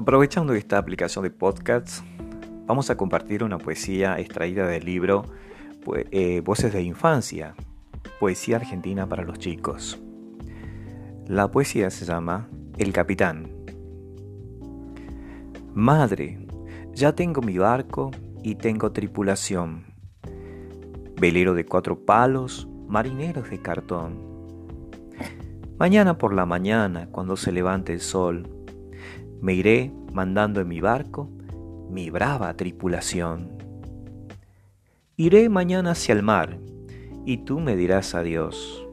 Aprovechando esta aplicación de podcasts, vamos a compartir una poesía extraída del libro eh, Voces de Infancia, Poesía Argentina para los Chicos. La poesía se llama El Capitán. Madre, ya tengo mi barco y tengo tripulación. Velero de cuatro palos, marineros de cartón. Mañana por la mañana, cuando se levante el sol, me iré mandando en mi barco mi brava tripulación. Iré mañana hacia el mar y tú me dirás adiós.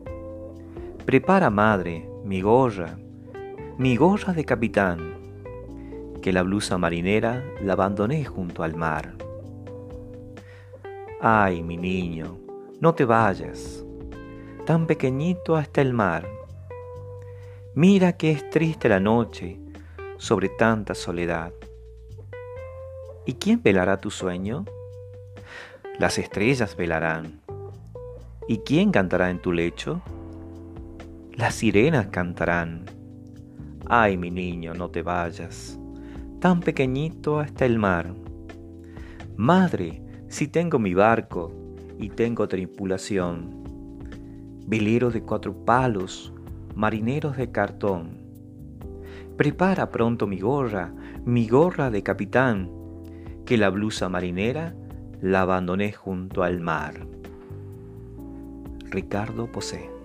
Prepara, madre, mi gorra, mi gorra de capitán, que la blusa marinera la abandoné junto al mar. Ay, mi niño, no te vayas, tan pequeñito hasta el mar. Mira que es triste la noche sobre tanta soledad. ¿Y quién velará tu sueño? Las estrellas velarán. ¿Y quién cantará en tu lecho? Las sirenas cantarán. Ay, mi niño, no te vayas, tan pequeñito hasta el mar. Madre, si tengo mi barco y tengo tripulación, velero de cuatro palos, marineros de cartón, Prepara pronto mi gorra, mi gorra de capitán, que la blusa marinera la abandoné junto al mar. Ricardo Posé